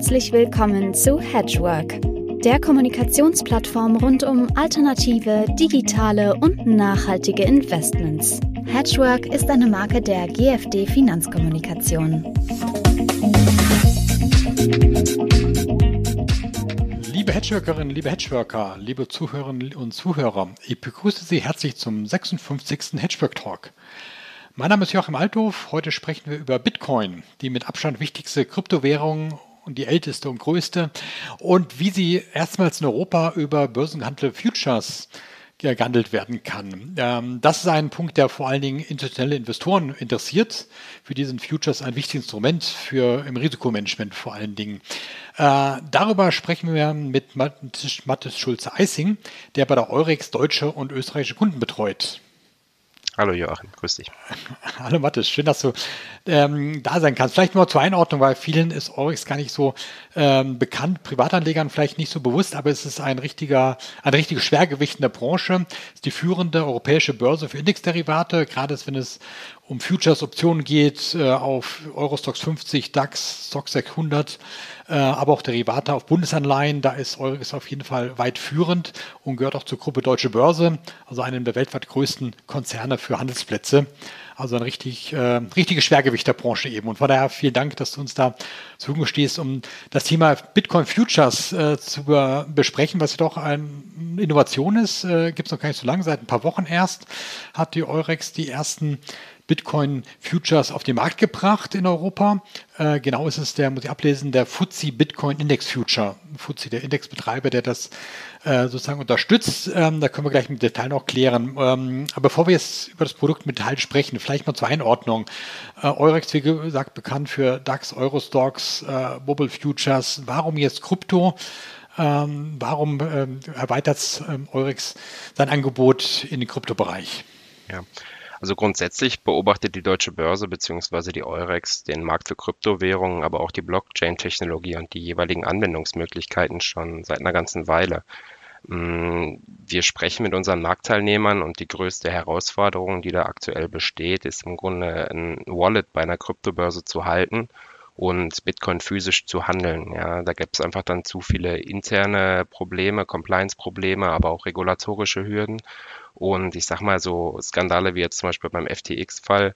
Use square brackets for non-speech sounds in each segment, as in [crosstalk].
Herzlich willkommen zu Hedgework, der Kommunikationsplattform rund um alternative, digitale und nachhaltige Investments. Hedgework ist eine Marke der GFD Finanzkommunikation. Liebe Hedgeworkerinnen, liebe Hedgeworker, liebe Zuhörerinnen und Zuhörer, ich begrüße Sie herzlich zum 56. Hedgework Talk. Mein Name ist Joachim Althoff. Heute sprechen wir über Bitcoin, die mit Abstand wichtigste Kryptowährung und die älteste und größte und wie sie erstmals in Europa über börsengehandelte Futures gehandelt werden kann. Ähm, das ist ein Punkt, der vor allen Dingen institutionelle Investoren interessiert. Für diesen Futures ein wichtiges Instrument für im Risikomanagement vor allen Dingen. Äh, darüber sprechen wir mit Mathis Schulze-Eising, der bei der Eurex deutsche und österreichische Kunden betreut. Hallo Joachim, grüß dich. [laughs] Hallo Mathis, schön, dass du ähm, da sein kannst. Vielleicht nur zur Einordnung, weil vielen ist Eurex gar nicht so ähm, bekannt, Privatanlegern vielleicht nicht so bewusst, aber es ist ein richtiger, ein richtiges Schwergewicht in der Branche. Es ist die führende europäische Börse für Indexderivate, gerade wenn es um Futures-Optionen geht, äh, auf Eurostox 50, DAX, Stock 600, äh, aber auch Derivate auf Bundesanleihen. Da ist Eurex auf jeden Fall weit führend und gehört auch zur Gruppe Deutsche Börse, also einem der weltweit größten Konzerne für Handelsplätze. Also ein richtig, äh, richtiges Schwergewicht der Branche eben. Und von daher vielen Dank, dass du uns da zur Verfügung stehst, um das Thema Bitcoin Futures äh, zu besprechen, was ja doch eine Innovation ist. Äh, Gibt es noch gar nicht so lange, seit ein paar Wochen erst hat die Eurex die ersten Bitcoin Futures auf den Markt gebracht in Europa. Äh, genau ist es der, muss ich ablesen, der FTSE Bitcoin Index Future. FTSE, der Indexbetreiber, der das äh, sozusagen unterstützt. Ähm, da können wir gleich im Detail noch klären. Ähm, aber bevor wir jetzt über das Produkt mit Detail sprechen, vielleicht mal zur Einordnung. Äh, Eurex, wie gesagt, bekannt für DAX, Eurostocks, äh, Bubble Futures. Warum jetzt Krypto? Ähm, warum ähm, erweitert ähm, Eurex sein Angebot in den Kryptobereich? Ja, also grundsätzlich beobachtet die Deutsche Börse bzw. die Eurex den Markt für Kryptowährungen, aber auch die Blockchain-Technologie und die jeweiligen Anwendungsmöglichkeiten schon seit einer ganzen Weile. Mm, wir sprechen mit unseren Marktteilnehmern und die größte Herausforderung, die da aktuell besteht, ist im Grunde ein Wallet bei einer Kryptobörse zu halten und Bitcoin physisch zu handeln. Ja, da gibt es einfach dann zu viele interne Probleme, Compliance-Probleme, aber auch regulatorische Hürden. Und ich sag mal so Skandale wie jetzt zum Beispiel beim FTX-Fall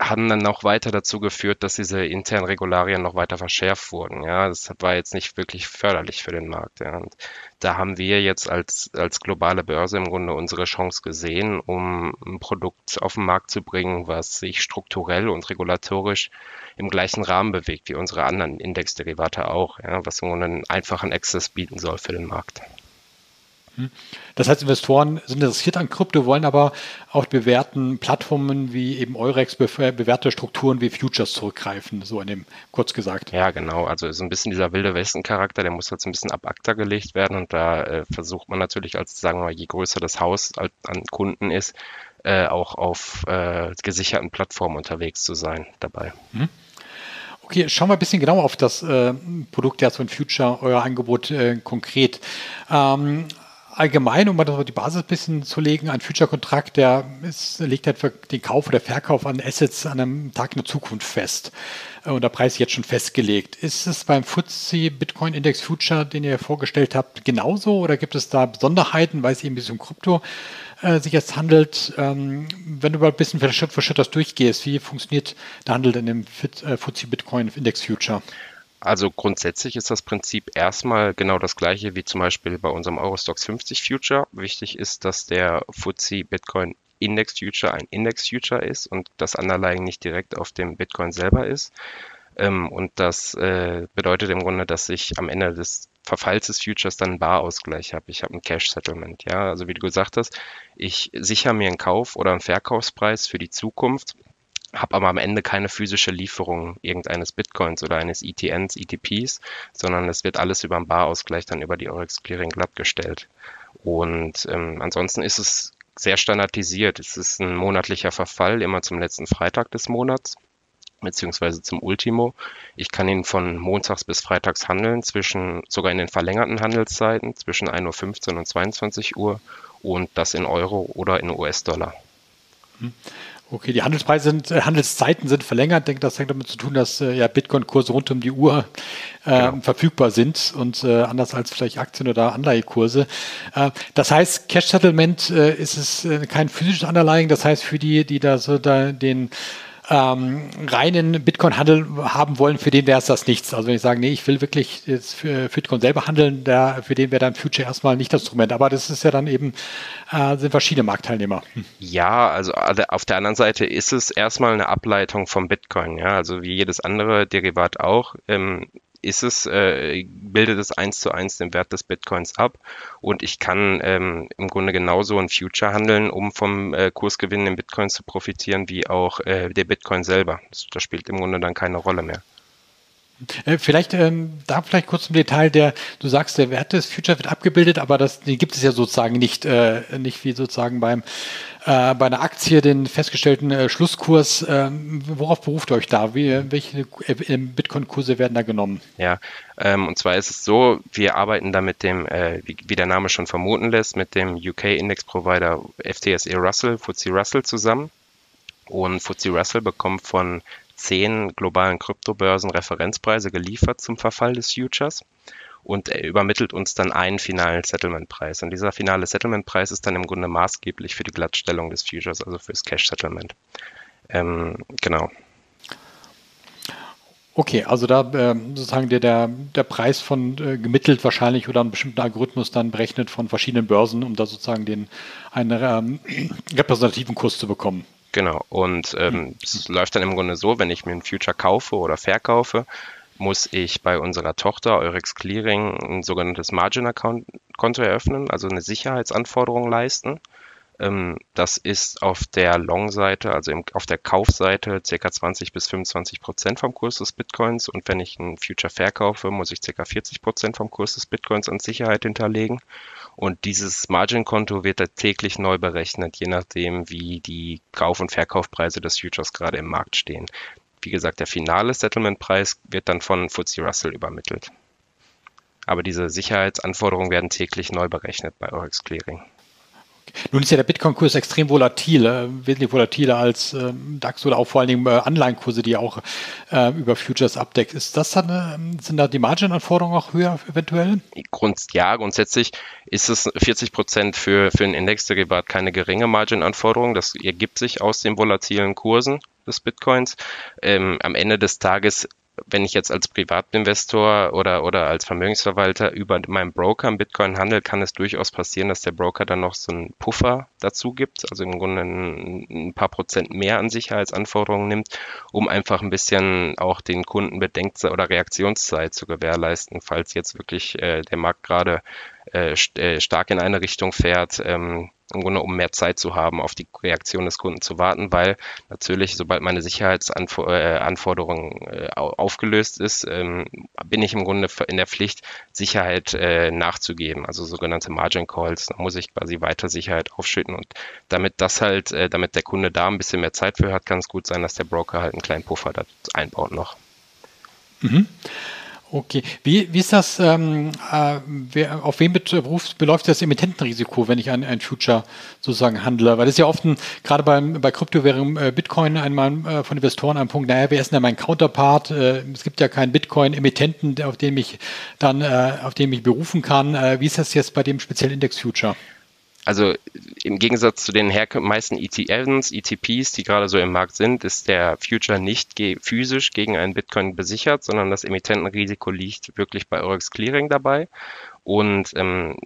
haben dann noch weiter dazu geführt, dass diese internen Regularien noch weiter verschärft wurden. Ja, das war jetzt nicht wirklich förderlich für den Markt. Ja. Und da haben wir jetzt als, als globale Börse im Grunde unsere Chance gesehen, um ein Produkt auf den Markt zu bringen, was sich strukturell und regulatorisch im gleichen Rahmen bewegt wie unsere anderen Indexderivate auch, ja, was im Grunde einen einfachen Access bieten soll für den Markt. Hm. Das heißt, Investoren sind interessiert an Krypto, wollen aber auch bewährten Plattformen wie eben Eurex, bewährte Strukturen wie Futures zurückgreifen, so in dem kurz gesagt. Ja, genau. Also so ein bisschen dieser wilde Westen-Charakter, der muss jetzt ein bisschen ab ACTA gelegt werden und da äh, versucht man natürlich als, sagen wir mal, je größer das Haus an Kunden ist, äh, auch auf äh, gesicherten Plattformen unterwegs zu sein dabei. Hm. Okay, schauen wir ein bisschen genauer auf das äh, Produkt der von Future, euer Angebot äh, konkret. Ähm, allgemein, um mal die Basis ein bisschen zu legen, ein Future-Kontrakt, der ist, legt halt den Kauf oder Verkauf an Assets an einem Tag in der Zukunft fest. Äh, und der Preis ist jetzt schon festgelegt. Ist es beim FTSE Bitcoin Index Future, den ihr vorgestellt habt, genauso oder gibt es da Besonderheiten, weil es eben ein bisschen um Krypto äh, sich jetzt handelt? Ähm, wenn du mal ein bisschen Schritt für Schritt das durchgehst, wie funktioniert der Handel in dem FTSE Bitcoin Index Future? Also grundsätzlich ist das Prinzip erstmal genau das gleiche wie zum Beispiel bei unserem Eurostox 50 Future. Wichtig ist, dass der FTSE Bitcoin Index Future ein Index Future ist und das Underlying nicht direkt auf dem Bitcoin selber ist. Ähm, und das äh, bedeutet im Grunde, dass ich am Ende des Verfalls des Futures dann einen Barausgleich habe. Ich habe ein Cash Settlement. Ja, also wie du gesagt hast, ich sichere mir einen Kauf oder einen Verkaufspreis für die Zukunft habe aber am Ende keine physische Lieferung irgendeines Bitcoins oder eines ETNs, ETPs, sondern es wird alles über einen Barausgleich dann über die Eurex Clearing glattgestellt. Und ähm, ansonsten ist es sehr standardisiert. Es ist ein monatlicher Verfall, immer zum letzten Freitag des Monats beziehungsweise zum Ultimo. Ich kann ihn von montags bis freitags handeln, zwischen sogar in den verlängerten Handelszeiten zwischen 1.15 Uhr und 22 Uhr und das in Euro oder in US-Dollar. Hm. Okay, die Handelspreise sind, äh, Handelszeiten sind verlängert. Ich denke, das hängt damit zu tun, dass äh, ja Bitcoin-Kurse rund um die Uhr äh, genau. verfügbar sind und äh, anders als vielleicht Aktien- oder Anleihekurse. Äh, das heißt, Cash Settlement äh, ist es kein physisches Anleihen. Das heißt, für die, die da so da den ähm, reinen Bitcoin-Handel haben wollen, für den wäre es das nichts. Also wenn ich sage, nee, ich will wirklich jetzt für, Bitcoin selber handeln, der, für den wäre dann Future erstmal nicht das Instrument. Aber das ist ja dann eben, äh, sind verschiedene Marktteilnehmer. Hm. Ja, also auf der anderen Seite ist es erstmal eine Ableitung vom Bitcoin, ja, also wie jedes andere Derivat auch. Ähm, ist es, äh, bildet es eins zu eins den Wert des Bitcoins ab und ich kann ähm, im Grunde genauso ein Future handeln, um vom äh, Kursgewinn in Bitcoin zu profitieren, wie auch äh, der Bitcoin selber. Das, das spielt im Grunde dann keine Rolle mehr. Äh, vielleicht ähm, da vielleicht kurz im Detail, der du sagst, der Wert des Future wird abgebildet, aber das den gibt es ja sozusagen nicht, äh, nicht wie sozusagen beim äh, bei einer Aktie den festgestellten äh, Schlusskurs. Ähm, worauf beruft ihr euch da? Wie, welche äh, Bitcoin-Kurse werden da genommen? Ja, ähm, und zwar ist es so, wir arbeiten da mit dem, äh, wie, wie, der Name schon vermuten lässt, mit dem UK-Index-Provider FTSE Russell, FTSE Russell zusammen. Und FTSE Russell bekommt von zehn globalen Kryptobörsen Referenzpreise geliefert zum Verfall des Futures und er übermittelt uns dann einen finalen Settlement-Preis. Und dieser finale Settlement-Preis ist dann im Grunde maßgeblich für die Glattstellung des Futures, also fürs Cash-Settlement. Ähm, genau. Okay, also da äh, sozusagen der, der, der Preis von äh, gemittelt wahrscheinlich oder einen bestimmten Algorithmus dann berechnet von verschiedenen Börsen, um da sozusagen den einen ähm, [clears throat] repräsentativen Kurs zu bekommen. Genau, und ähm, hm. es läuft dann im Grunde so, wenn ich mir ein Future kaufe oder verkaufe, muss ich bei unserer Tochter Eurex Clearing ein sogenanntes Margin Account Konto eröffnen, also eine Sicherheitsanforderung leisten. Ähm, das ist auf der Long-Seite, also auf der Kaufseite, ca. 20 bis 25 Prozent vom Kurs des Bitcoins. Und wenn ich ein Future verkaufe, muss ich ca. 40 Prozent vom Kurs des Bitcoins an Sicherheit hinterlegen. Und dieses Margin-Konto wird da täglich neu berechnet, je nachdem, wie die Kauf- und Verkaufpreise des Futures gerade im Markt stehen. Wie gesagt, der finale Settlement-Preis wird dann von FTSE Russell übermittelt. Aber diese Sicherheitsanforderungen werden täglich neu berechnet bei Eurex Clearing. Nun ist ja der Bitcoin-Kurs extrem volatil, äh, wesentlich volatiler als äh, DAX oder auch vor allen Dingen äh, Anleihenkurse, die auch äh, über Futures abdeckt. Ist das dann, äh, sind da die Margin-Anforderungen auch höher eventuell? Grund, ja, grundsätzlich ist es 40 Prozent für, für ein Indexderivat keine geringe Margin-Anforderung. Das ergibt sich aus den volatilen Kursen des Bitcoins. Ähm, am Ende des Tages wenn ich jetzt als Privatinvestor oder, oder als Vermögensverwalter über meinen Broker im Bitcoin handel, kann es durchaus passieren, dass der Broker dann noch so einen Puffer dazu gibt, also im Grunde ein, ein paar Prozent mehr an Sicherheitsanforderungen nimmt, um einfach ein bisschen auch den Kunden Bedenkzeit oder Reaktionszeit zu gewährleisten, falls jetzt wirklich äh, der Markt gerade äh, st äh, stark in eine Richtung fährt, ähm, im Grunde um mehr Zeit zu haben, auf die Reaktion des Kunden zu warten, weil natürlich, sobald meine Sicherheitsanforderung äh, aufgelöst ist, ähm, bin ich im Grunde in der Pflicht, Sicherheit äh, nachzugeben, also sogenannte Margin Calls. Da muss ich quasi weiter Sicherheit aufschütten und damit das halt, äh, damit der Kunde da ein bisschen mehr Zeit für hat, kann es gut sein, dass der Broker halt einen kleinen Puffer einbaut noch. Mhm. Okay, wie, wie ist das, ähm, äh, wer, auf wen beruft, beläuft das Emittentenrisiko, wenn ich ein, ein Future sozusagen handle? Weil das ist ja oft, ein, gerade beim, bei Kryptowährungen äh, Bitcoin einmal äh, von Investoren ein Punkt, naja, wer ist denn mein Counterpart? Äh, es gibt ja keinen Bitcoin-Emittenten, auf den ich dann, äh, auf den ich berufen kann. Äh, wie ist das jetzt bei dem speziellen Index Future? Also im Gegensatz zu den meisten ETFs, ETPs, die gerade so im Markt sind, ist der Future nicht ge physisch gegen einen Bitcoin besichert, sondern das Emittentenrisiko liegt wirklich bei Eurex Clearing dabei. Und ähm,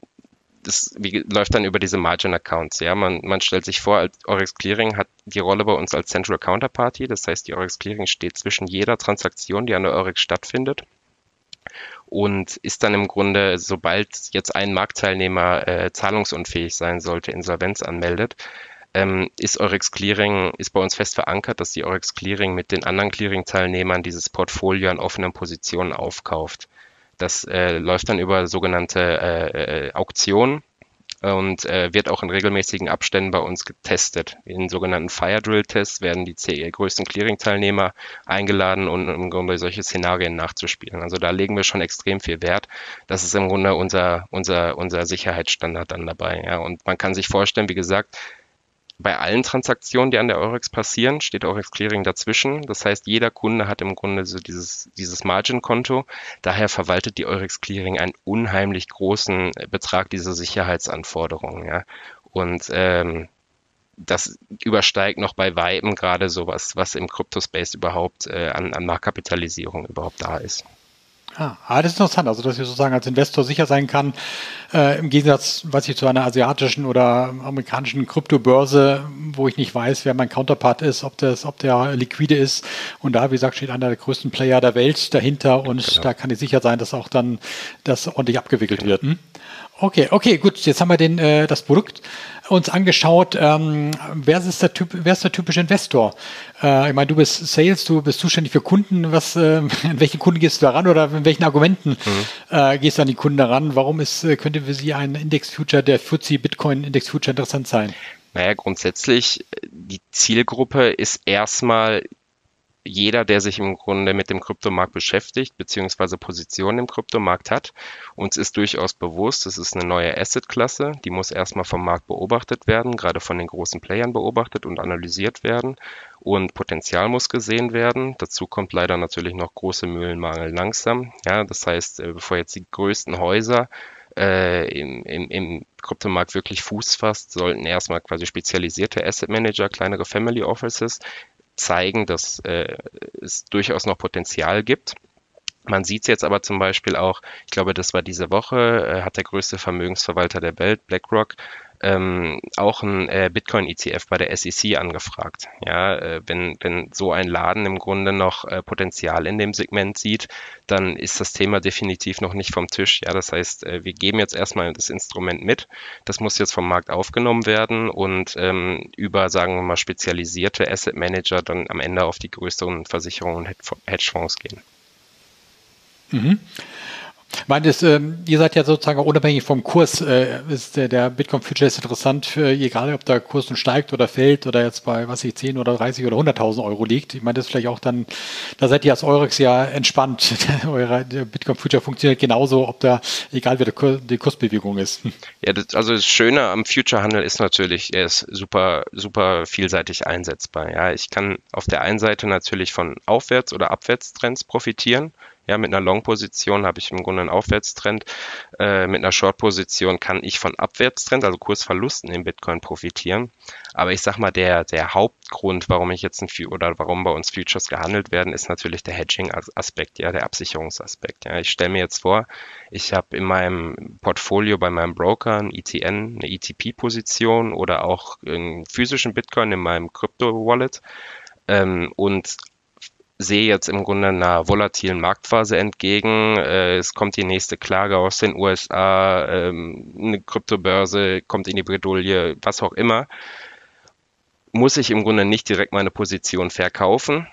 das wie, läuft dann über diese Margin Accounts. Ja, man, man stellt sich vor, Eurex Clearing hat die Rolle bei uns als Central Counterparty. Das heißt, die Eurex Clearing steht zwischen jeder Transaktion, die an der Eurex stattfindet und ist dann im Grunde, sobald jetzt ein Marktteilnehmer äh, zahlungsunfähig sein sollte, Insolvenz anmeldet, ähm, ist Eurex Clearing, ist bei uns fest verankert, dass die Eurex Clearing mit den anderen Clearing-Teilnehmern dieses Portfolio an offenen Positionen aufkauft. Das äh, läuft dann über sogenannte äh, äh Auktionen und äh, wird auch in regelmäßigen Abständen bei uns getestet. In sogenannten Fire Drill Tests werden die größten Clearing-Teilnehmer eingeladen, um im Grunde solche Szenarien nachzuspielen. Also da legen wir schon extrem viel Wert. Das ist im Grunde unser, unser, unser Sicherheitsstandard dann dabei. Ja. Und man kann sich vorstellen, wie gesagt, bei allen Transaktionen, die an der Eurex passieren, steht Eurex Clearing dazwischen. Das heißt, jeder Kunde hat im Grunde so dieses, dieses Margin-Konto. Daher verwaltet die Eurex Clearing einen unheimlich großen Betrag dieser Sicherheitsanforderungen. Ja. Und ähm, das übersteigt noch bei Weitem gerade sowas, was im Crypto-Space überhaupt äh, an, an Marktkapitalisierung überhaupt da ist. Ah, ah, das ist interessant, also dass ich sozusagen als Investor sicher sein kann, äh, im Gegensatz, was ich zu einer asiatischen oder amerikanischen Kryptobörse, wo ich nicht weiß, wer mein Counterpart ist, ob das, ob der liquide ist. Und da, wie gesagt, steht einer der größten Player der Welt dahinter und genau. da kann ich sicher sein, dass auch dann das ordentlich abgewickelt genau. wird. Hm? Okay, okay, gut. Jetzt haben wir den, äh, das Produkt uns angeschaut. Ähm, wer, ist der typ, wer ist der typische Investor? Äh, ich meine, du bist Sales, du bist zuständig für Kunden. Was, äh, [laughs] in welchen Kunden gehst du da ran oder in welchen Argumenten mhm. äh, gehst du an die Kunden daran? Warum ist, äh, könnte für Sie ein Index-Future, der FTSE Bitcoin Index-Future interessant sein? Naja, grundsätzlich, die Zielgruppe ist erstmal jeder, der sich im Grunde mit dem Kryptomarkt beschäftigt, beziehungsweise Positionen im Kryptomarkt hat. Uns ist durchaus bewusst, es ist eine neue Assetklasse, die muss erstmal vom Markt beobachtet werden, gerade von den großen Playern beobachtet und analysiert werden. Und Potenzial muss gesehen werden. Dazu kommt leider natürlich noch große Mühlenmangel langsam. Ja, das heißt, äh, bevor jetzt die größten Häuser äh, im, im, im Kryptomarkt wirklich Fuß fasst, sollten erstmal quasi spezialisierte Asset Manager, kleinere Family Offices zeigen, dass äh, es durchaus noch Potenzial gibt. Man sieht es jetzt aber zum Beispiel auch, ich glaube, das war diese Woche, äh, hat der größte Vermögensverwalter der Welt, BlackRock, ähm, auch ein äh, Bitcoin-ETF bei der SEC angefragt. Ja, äh, wenn, wenn so ein Laden im Grunde noch äh, Potenzial in dem Segment sieht, dann ist das Thema definitiv noch nicht vom Tisch. Ja, das heißt, äh, wir geben jetzt erstmal das Instrument mit. Das muss jetzt vom Markt aufgenommen werden und ähm, über, sagen wir mal, spezialisierte Asset Manager dann am Ende auf die größeren Versicherungen und Hedgefonds gehen. Mhm. Meine, das, ähm, ihr seid ja sozusagen unabhängig vom Kurs, äh, ist der, der Bitcoin Future ist interessant, für, egal ob der Kurs nun steigt oder fällt oder jetzt bei, was ich, 10 oder 30 oder 100.000 Euro liegt. Ich meine, das ist vielleicht auch dann, da seid ihr als Eurex ja entspannt. [laughs] Euer Bitcoin Future funktioniert genauso, ob da, egal wie der Kurs, die Kursbewegung ist. [laughs] Ja, das, also das Schöne am Future-Handel ist natürlich, er ist super, super vielseitig einsetzbar. Ja, ich kann auf der einen Seite natürlich von Aufwärts- oder Abwärtstrends profitieren. Ja, mit einer Long-Position habe ich im Grunde einen Aufwärtstrend. Äh, mit einer Short-Position kann ich von Abwärtstrend, also Kursverlusten im Bitcoin profitieren. Aber ich sag mal, der, der Hauptgrund, warum ich jetzt ein oder warum bei uns Futures gehandelt werden, ist natürlich der Hedging-Aspekt, ja, der Absicherungsaspekt. Ja. Ich stelle mir jetzt vor, ich habe in meinem Portfolio bei meinem Broker ein ETN, eine ETP-Position oder auch einen physischen Bitcoin in meinem Crypto-Wallet. Ähm, und sehe jetzt im Grunde einer volatilen Marktphase entgegen. Äh, es kommt die nächste Klage aus den USA, ähm, eine Kryptobörse kommt in die Bredouille, was auch immer. Muss ich im Grunde nicht direkt meine Position verkaufen,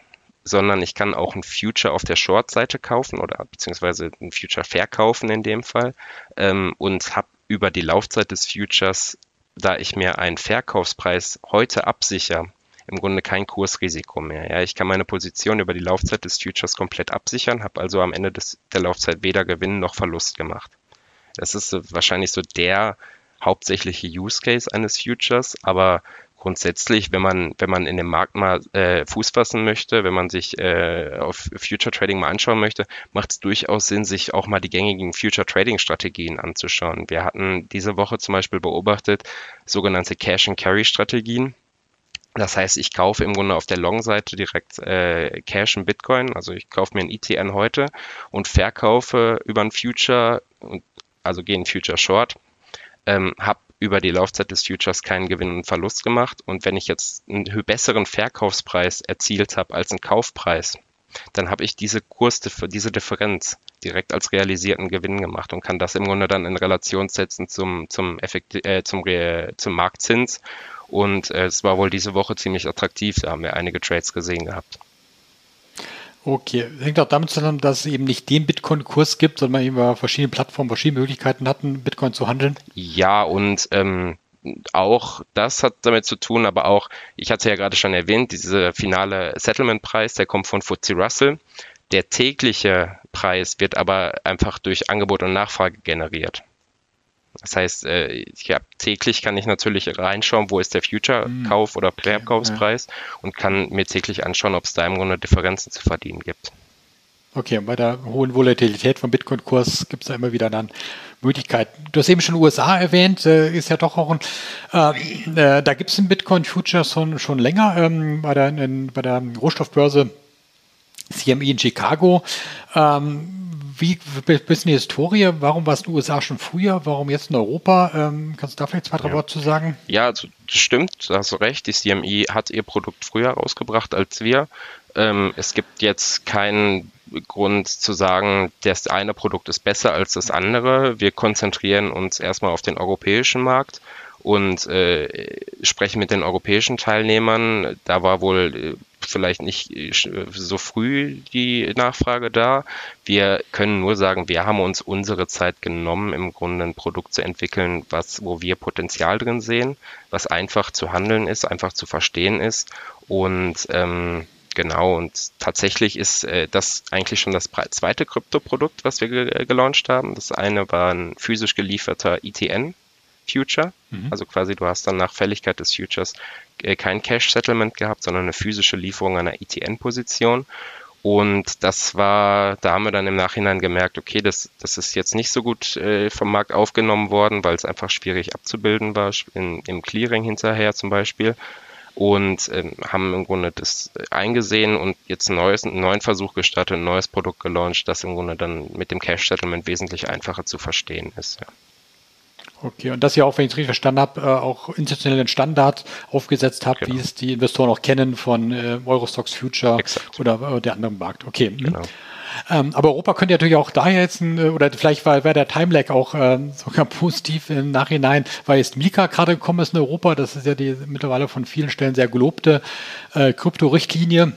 sondern ich kann auch ein Future auf der Short-Seite kaufen oder beziehungsweise ein Future verkaufen in dem Fall ähm, und habe über die Laufzeit des Futures, da ich mir einen Verkaufspreis heute absichere, im Grunde kein Kursrisiko mehr. Ja, ich kann meine Position über die Laufzeit des Futures komplett absichern, habe also am Ende des, der Laufzeit weder Gewinn noch Verlust gemacht. Das ist wahrscheinlich so der hauptsächliche Use Case eines Futures, aber grundsätzlich, wenn man, wenn man in dem Markt mal äh, Fuß fassen möchte, wenn man sich äh, auf Future Trading mal anschauen möchte, macht es durchaus Sinn, sich auch mal die gängigen Future Trading Strategien anzuschauen. Wir hatten diese Woche zum Beispiel beobachtet sogenannte Cash and Carry Strategien. Das heißt, ich kaufe im Grunde auf der Long-Seite direkt äh, Cash in Bitcoin. Also ich kaufe mir ein ETN heute und verkaufe über ein Future, also gehe ein Future Short, ähm, habe über die Laufzeit des Futures keinen Gewinn und Verlust gemacht. Und wenn ich jetzt einen besseren Verkaufspreis erzielt habe als einen Kaufpreis, dann habe ich diese Kurs, diese Differenz direkt als realisierten Gewinn gemacht und kann das im Grunde dann in Relation setzen zum, zum, Effekt, äh, zum, zum Marktzins und äh, es war wohl diese Woche ziemlich attraktiv. Da haben wir einige Trades gesehen gehabt. Okay, hängt auch damit zusammen, dass es eben nicht den Bitcoin-Kurs gibt, sondern man eben über verschiedene Plattformen verschiedene Möglichkeiten hatten, Bitcoin zu handeln. Ja, und ähm, auch das hat damit zu tun, aber auch, ich hatte ja gerade schon erwähnt, dieser finale Settlement-Preis, der kommt von FTSE Russell. Der tägliche Preis wird aber einfach durch Angebot und Nachfrage generiert. Das heißt, äh, ich hab, täglich kann ich natürlich reinschauen, wo ist der Future-Kauf- oder Verkaufspreis und kann mir täglich anschauen, ob es da im Grunde Differenzen zu verdienen gibt. Okay, und bei der hohen Volatilität vom Bitcoin-Kurs gibt es da immer wieder dann Möglichkeiten. Du hast eben schon USA erwähnt, äh, ist ja doch auch ein, äh, äh, da gibt es einen Bitcoin-Future schon, schon länger ähm, bei, der, in, bei der Rohstoffbörse CME in Chicago. Ähm, wie bisschen die Historie? Warum war es in den USA schon früher? Warum jetzt in Europa? Ähm, kannst du da vielleicht zwei, drei ja. Worte zu sagen? Ja, also, das stimmt, da hast du recht. Die CME hat ihr Produkt früher rausgebracht als wir. Ähm, es gibt jetzt keinen Grund zu sagen, das eine Produkt ist besser als das andere. Wir konzentrieren uns erstmal auf den europäischen Markt und äh, sprechen mit den europäischen Teilnehmern. Da war wohl äh, vielleicht nicht äh, so früh die Nachfrage da. Wir können nur sagen, wir haben uns unsere Zeit genommen, im Grunde ein Produkt zu entwickeln, was, wo wir Potenzial drin sehen, was einfach zu handeln ist, einfach zu verstehen ist und ähm, Genau, und tatsächlich ist äh, das eigentlich schon das zweite Kryptoprodukt, was wir ge äh, gelauncht haben. Das eine war ein physisch gelieferter ETN Future. Mhm. Also quasi du hast dann nach Fälligkeit des Futures äh, kein Cash Settlement gehabt, sondern eine physische Lieferung einer ETN-Position. Und das war, da haben wir dann im Nachhinein gemerkt, okay, das, das ist jetzt nicht so gut äh, vom Markt aufgenommen worden, weil es einfach schwierig abzubilden war, in, im Clearing hinterher zum Beispiel und äh, haben im Grunde das eingesehen und jetzt ein neues, einen neuen Versuch gestartet, ein neues Produkt gelauncht, das im Grunde dann mit dem Cash Settlement wesentlich einfacher zu verstehen ist. Ja. Okay, und das ja auch, wenn ich es richtig verstanden habe, äh, auch institutionellen Standard aufgesetzt habt, genau. wie es die Investoren auch kennen von äh, Eurostox Future Exakt. oder äh, der anderen Markt. Okay. Hm. Genau. Ähm, aber Europa könnte natürlich auch daher jetzt, ein, oder vielleicht war, war der Time-Lag auch äh, sogar [laughs] positiv im Nachhinein, weil jetzt Mika gerade gekommen ist in Europa. Das ist ja die mittlerweile von vielen Stellen sehr gelobte äh, Krypto-Richtlinie.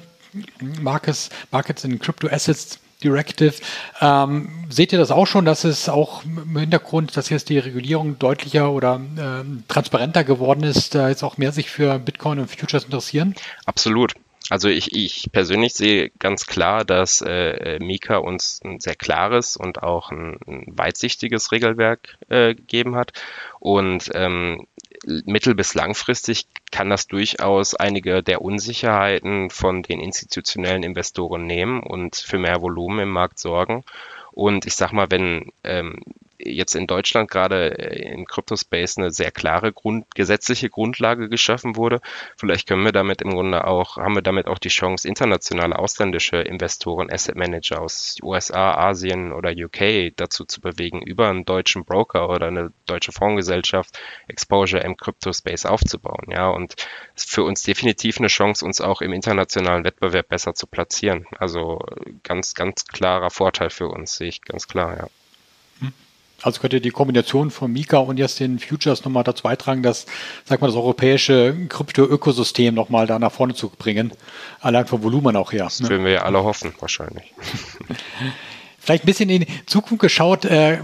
Markets, Markets in Crypto Assets Directive. Ähm, seht ihr das auch schon, dass es auch im Hintergrund, dass jetzt die Regulierung deutlicher oder ähm, transparenter geworden ist, da jetzt auch mehr sich für Bitcoin und Futures interessieren? Absolut. Also ich, ich persönlich sehe ganz klar, dass äh, Mika uns ein sehr klares und auch ein, ein weitsichtiges Regelwerk äh, gegeben hat. Und ähm, mittel- bis langfristig kann das durchaus einige der Unsicherheiten von den institutionellen Investoren nehmen und für mehr Volumen im Markt sorgen. Und ich sag mal, wenn ähm, jetzt in Deutschland gerade äh, im Crypto-Space eine sehr klare Grund, gesetzliche Grundlage geschaffen wurde. Vielleicht können wir damit im Grunde auch, haben wir damit auch die Chance, internationale ausländische Investoren, Asset Manager aus USA, Asien oder UK dazu zu bewegen, über einen deutschen Broker oder eine deutsche Fondsgesellschaft Exposure im Crypto-Space aufzubauen. Ja, und für uns definitiv eine Chance, uns auch im internationalen Wettbewerb besser zu platzieren. Also ganz, ganz klarer Vorteil für uns, sehe ich ganz klar, ja. Also könnte die Kombination von Mika und jetzt den Futures nochmal dazu beitragen, dass, sag mal, das europäische Krypto-Ökosystem nochmal da nach vorne zu bringen. Allein vom Volumen auch her. Das ne? würden wir ja alle hoffen, wahrscheinlich. [laughs] Vielleicht ein bisschen in die Zukunft geschaut, äh,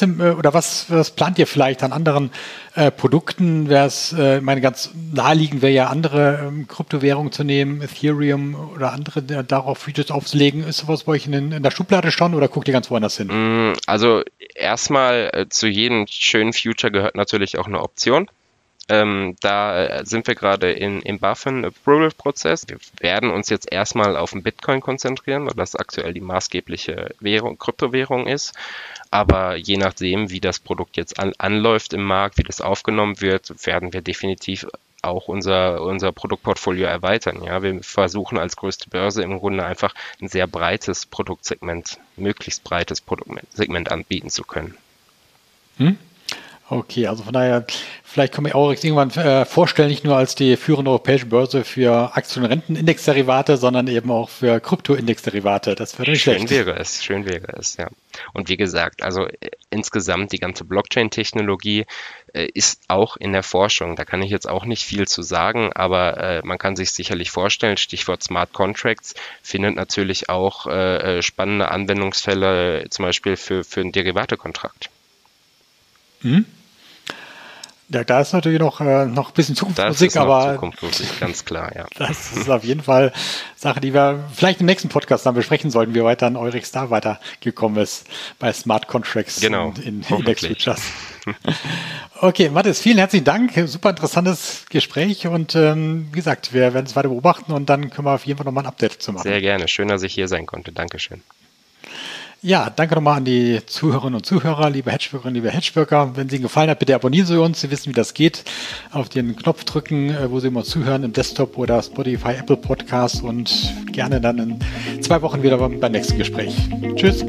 im, äh, oder was, was plant ihr vielleicht an anderen äh, Produkten? Wäre es, äh, meine, ganz naheliegend wäre ja andere ähm, Kryptowährungen zu nehmen, Ethereum oder andere äh, darauf Features aufzulegen. Ist sowas bei euch in, in, der Schublade schon oder guckt ihr ganz woanders hin? Mm, also erstmal äh, zu jedem schönen Future gehört natürlich auch eine Option. Ähm, da äh, sind wir gerade in, im Buffen Approval Prozess. Wir werden uns jetzt erstmal auf den Bitcoin konzentrieren, weil das aktuell die maßgebliche Währung, Kryptowährung ist. Aber je nachdem, wie das Produkt jetzt an, anläuft im Markt, wie das aufgenommen wird, werden wir definitiv auch unser, unser Produktportfolio erweitern. Ja, wir versuchen als größte Börse im Grunde einfach ein sehr breites Produktsegment, möglichst breites Produktsegment anbieten zu können. Hm? Okay, also von daher, vielleicht kann man Aurex irgendwann äh, vorstellen, nicht nur als die führende europäische Börse für Aktien- und Rentenindexderivate, sondern eben auch für Kryptoindexderivate. Das wäre nicht schön schlecht. wäre es, schön wäre es, ja. Und wie gesagt, also äh, insgesamt die ganze Blockchain-Technologie äh, ist auch in der Forschung. Da kann ich jetzt auch nicht viel zu sagen, aber äh, man kann sich sicherlich vorstellen, Stichwort Smart Contracts findet natürlich auch äh, äh, spannende Anwendungsfälle, zum Beispiel für, für einen Derivatekontrakt. Mhm. Ja, da ist natürlich noch, äh, noch ein bisschen Zukunftsmusik, das ist aber. Zukunftsmusik, ganz klar, ja. [laughs] Das ist auf jeden Fall Sache, die wir vielleicht im nächsten Podcast dann besprechen sollten, wie weit dann Eurix da weitergekommen ist bei Smart Contracts genau, und in Index Futures. [laughs] okay, Mathis, vielen herzlichen Dank. Super interessantes Gespräch und ähm, wie gesagt, wir werden es weiter beobachten und dann können wir auf jeden Fall nochmal ein Update zu machen. Sehr gerne. Schön, dass ich hier sein konnte. Dankeschön. Ja, danke nochmal an die Zuhörerinnen und Zuhörer, liebe Hedgeworkerinnen, liebe Hedgeworker. Wenn es Ihnen gefallen hat, bitte abonnieren Sie uns. Sie wissen, wie das geht. Auf den Knopf drücken, äh, wo Sie immer zuhören, im Desktop oder Spotify, Apple Podcast und gerne dann in zwei Wochen wieder beim nächsten Gespräch. Tschüss.